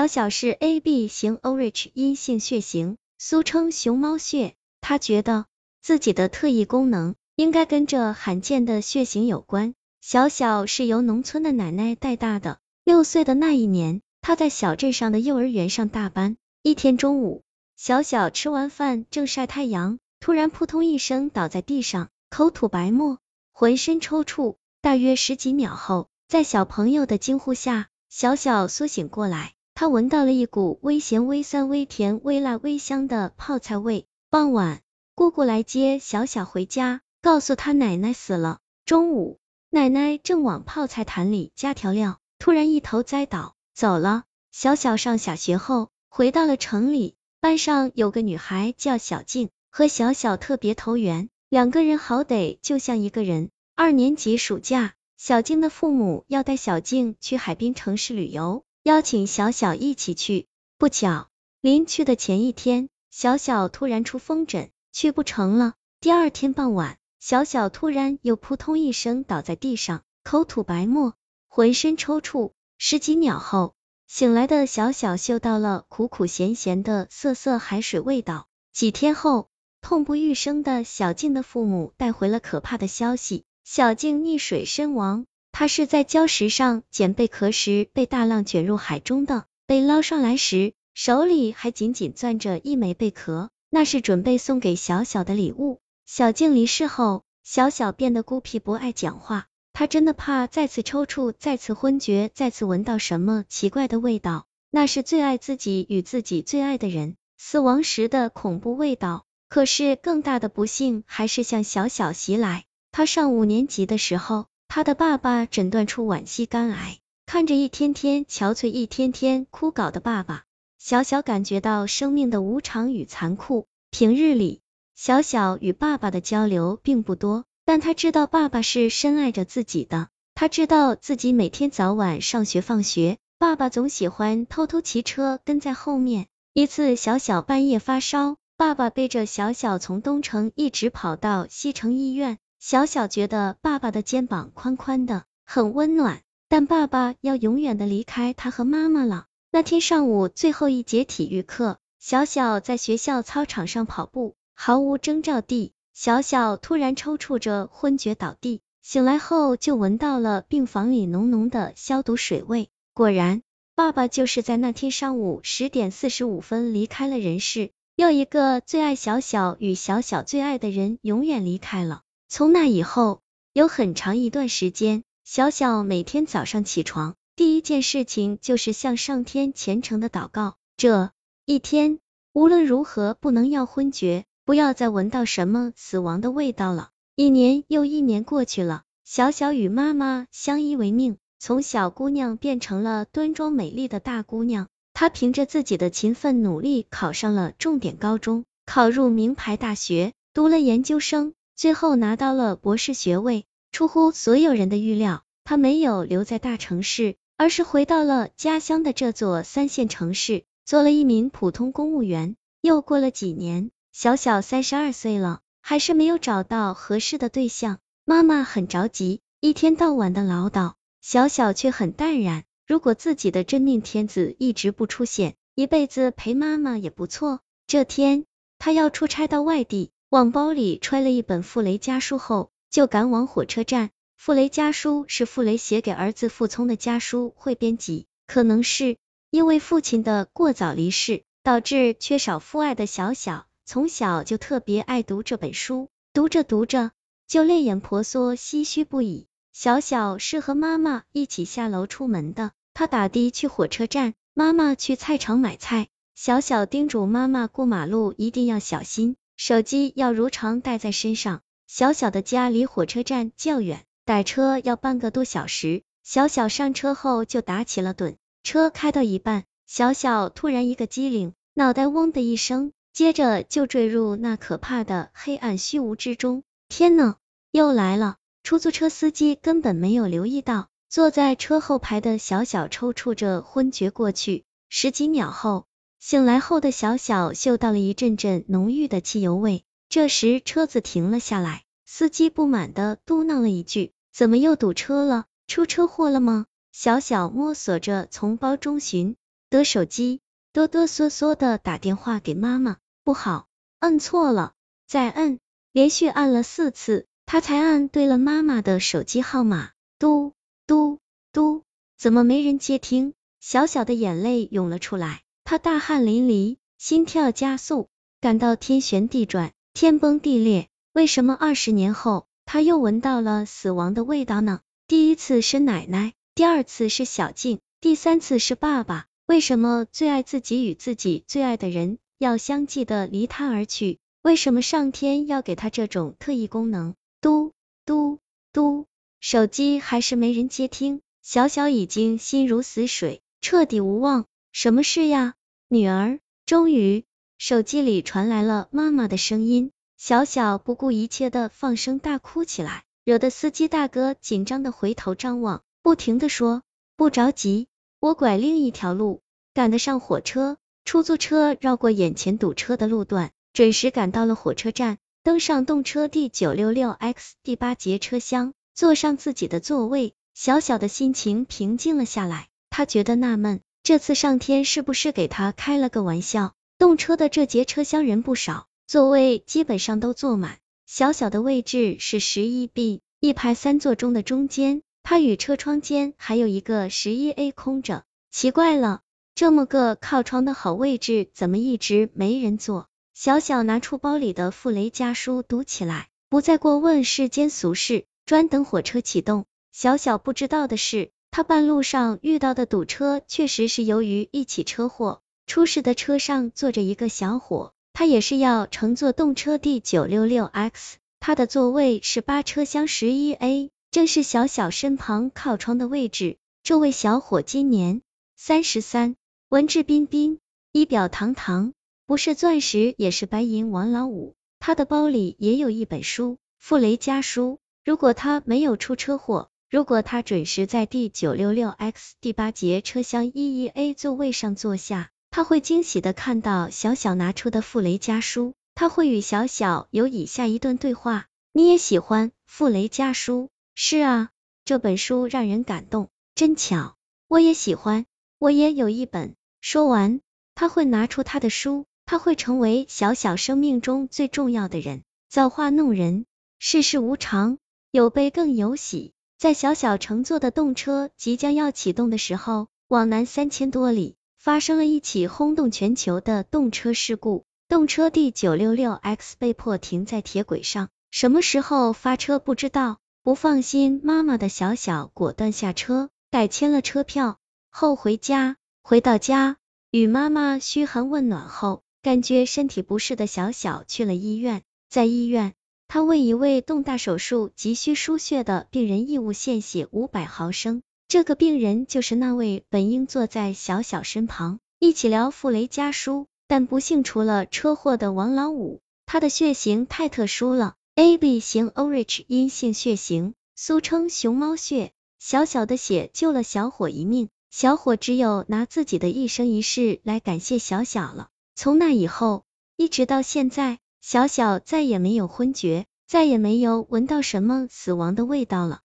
小小是 AB 型 O Rich 阴性血型，俗称熊猫血。他觉得自己的特异功能应该跟这罕见的血型有关。小小是由农村的奶奶带大的，六岁的那一年，他在小镇上的幼儿园上大班。一天中午，小小吃完饭正晒太阳，突然扑通一声倒在地上，口吐白沫，浑身抽搐。大约十几秒后，在小朋友的惊呼下，小小苏醒过来。他闻到了一股微咸、微酸、微甜、微辣、微香的泡菜味。傍晚，姑姑来接小小回家，告诉他奶奶死了。中午，奶奶正往泡菜坛里加调料，突然一头栽倒，走了。小小上小学后，回到了城里，班上有个女孩叫小静，和小小特别投缘，两个人好得就像一个人。二年级暑假，小静的父母要带小静去海滨城市旅游。邀请小小一起去，不巧，临去的前一天，小小突然出风疹，去不成了。第二天傍晚，小小突然又扑通一声倒在地上，口吐白沫，浑身抽搐。十几秒后，醒来的小小嗅到了苦苦咸咸的涩涩海水味道。几天后，痛不欲生的小静的父母带回了可怕的消息：小静溺水身亡。他是在礁石上捡贝壳时被大浪卷入海中的，被捞上来时手里还紧紧攥着一枚贝壳，那是准备送给小小的礼物。小静离世后，小小变得孤僻，不爱讲话。他真的怕再次抽搐，再次昏厥，再次闻到什么奇怪的味道，那是最爱自己与自己最爱的人死亡时的恐怖味道。可是更大的不幸还是向小小袭来。他上五年级的时候。他的爸爸诊断出晚期肝癌，看着一天天憔悴、一天天枯槁的爸爸，小小感觉到生命的无常与残酷。平日里，小小与爸爸的交流并不多，但他知道爸爸是深爱着自己的。他知道自己每天早晚上学放学，爸爸总喜欢偷偷骑车跟在后面。一次，小小半夜发烧，爸爸背着小小从东城一直跑到西城医院。小小觉得爸爸的肩膀宽宽的，很温暖，但爸爸要永远的离开他和妈妈了。那天上午最后一节体育课，小小在学校操场上跑步，毫无征兆地，小小突然抽搐着昏厥倒地，醒来后就闻到了病房里浓浓的消毒水味。果然，爸爸就是在那天上午十点四十五分离开了人世，又一个最爱小小与小小最爱的人永远离开了。从那以后，有很长一段时间，小小每天早上起床，第一件事情就是向上天虔诚的祷告，这一天无论如何不能要昏厥，不要再闻到什么死亡的味道了。一年又一年过去了，小小与妈妈相依为命，从小姑娘变成了端庄美丽的大姑娘。她凭着自己的勤奋努力，考上了重点高中，考入名牌大学，读了研究生。最后拿到了博士学位，出乎所有人的预料，他没有留在大城市，而是回到了家乡的这座三线城市，做了一名普通公务员。又过了几年，小小三十二岁了，还是没有找到合适的对象，妈妈很着急，一天到晚的唠叨，小小却很淡然。如果自己的真命天子一直不出现，一辈子陪妈妈也不错。这天，他要出差到外地。往包里揣了一本傅雷家书后，就赶往火车站。傅雷家书是傅雷写给儿子傅聪的家书汇编辑，可能是因为父亲的过早离世，导致缺少父爱的小小，从小就特别爱读这本书，读着读着就泪眼婆娑，唏嘘不已。小小是和妈妈一起下楼出门的，他打的去火车站，妈妈去菜场买菜。小小叮嘱妈妈过马路一定要小心。手机要如常带在身上。小小的家离火车站较远，打车要半个多小时。小小上车后就打起了盹。车开到一半，小小突然一个机灵，脑袋嗡的一声，接着就坠入那可怕的黑暗虚无之中。天呐，又来了！出租车司机根本没有留意到，坐在车后排的小小抽搐着昏厥过去。十几秒后。醒来后的小小嗅到了一阵阵浓郁的汽油味，这时车子停了下来，司机不满的嘟囔了一句：“怎么又堵车了？出车祸了吗？”小小摸索着从包中寻得手机，哆哆嗦嗦的打电话给妈妈，不好，摁错了，再摁，连续按了四次，他才按对了妈妈的手机号码，嘟嘟嘟，怎么没人接听？小小的眼泪涌了出来，他大汗淋漓，心跳加速，感到天旋地转，天崩地裂。为什么二十年后，他又闻到了死亡的味道呢？第一次是奶奶，第二次是小静，第三次是爸爸。为什么最爱自己与自己最爱的人要相继的离他而去？为什么上天要给他这种特异功能？嘟嘟嘟，手机还是没人接听，小小已经心如死水。彻底无望，什么事呀，女儿？终于，手机里传来了妈妈的声音。小小不顾一切的放声大哭起来，惹得司机大哥紧张的回头张望，不停的说：“不着急，我拐另一条路，赶得上火车。”出租车绕过眼前堵车的路段，准时赶到了火车站，登上动车第九六六 X 第八节车厢，坐上自己的座位，小小的心情平静了下来。他觉得纳闷，这次上天是不是给他开了个玩笑？动车的这节车厢人不少，座位基本上都坐满，小小的位置是十一 B，一排三座中的中间，他与车窗间还有一个十一 A 空着。奇怪了，这么个靠窗的好位置，怎么一直没人坐？小小拿出包里的傅雷家书读起来，不再过问世间俗事，专等火车启动。小小不知道的是。他半路上遇到的堵车，确实是由于一起车祸。出事的车上坐着一个小伙，他也是要乘坐动车第九六六 X，他的座位是八车厢十一 A，正是小小身旁靠窗的位置。这位小伙今年三十三，文质彬彬，仪表堂堂，不是钻石也是白银王老五。他的包里也有一本书，《傅雷家书》。如果他没有出车祸，如果他准时在第九六六 X 第八节车厢一一 A 座位上坐下，他会惊喜的看到小小拿出的傅雷家书，他会与小小有以下一段对话：你也喜欢傅雷家书？是啊，这本书让人感动，真巧，我也喜欢，我也有一本。说完，他会拿出他的书，他会成为小小生命中最重要的人。造化弄人，世事无常，有悲更有喜。在小小乘坐的动车即将要启动的时候，往南三千多里发生了一起轰动全球的动车事故，动车第九六六 X 被迫停在铁轨上，什么时候发车不知道。不放心妈妈的小小果断下车，改签了车票后回家。回到家，与妈妈嘘寒问暖后，感觉身体不适的小小去了医院，在医院。他为一位动大手术急需输血的病人义务献血五百毫升，这个病人就是那位本应坐在小小身旁一起聊傅雷家书，但不幸出了车祸的王老五。他的血型太特殊了，AB 型 Orich 阴性血型，俗称熊猫血。小小的血救了小伙一命，小伙只有拿自己的一生一世来感谢小小了。从那以后，一直到现在。小小再也没有昏厥，再也没有闻到什么死亡的味道了。